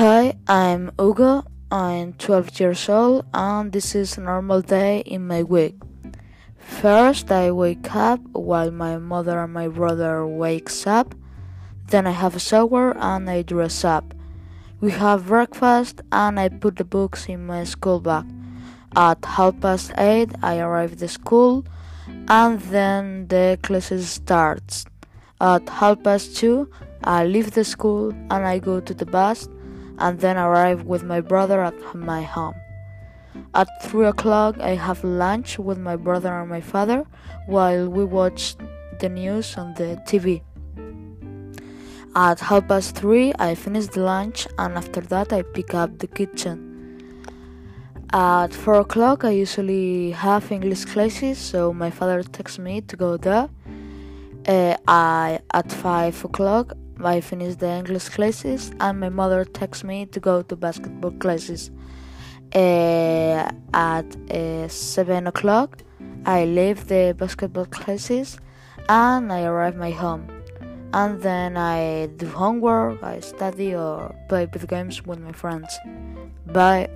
Hi, I'm Hugo. I'm 12 years old, and this is a normal day in my week. First, I wake up while my mother and my brother wakes up. Then I have a shower and I dress up. We have breakfast and I put the books in my school bag. At half past eight, I arrive at the school, and then the classes starts. At half past two, I leave the school and I go to the bus and then arrive with my brother at my home. At 3 o'clock, I have lunch with my brother and my father while we watch the news on the TV. At half past 3, I finish the lunch and after that, I pick up the kitchen. At 4 o'clock, I usually have English classes, so my father takes me to go there. Uh, I, at 5 o'clock, I finish the English classes, and my mother takes me to go to basketball classes. Uh, at uh, 7 o'clock, I leave the basketball classes and I arrive my home. And then I do homework, I study, or play video games with my friends. Bye.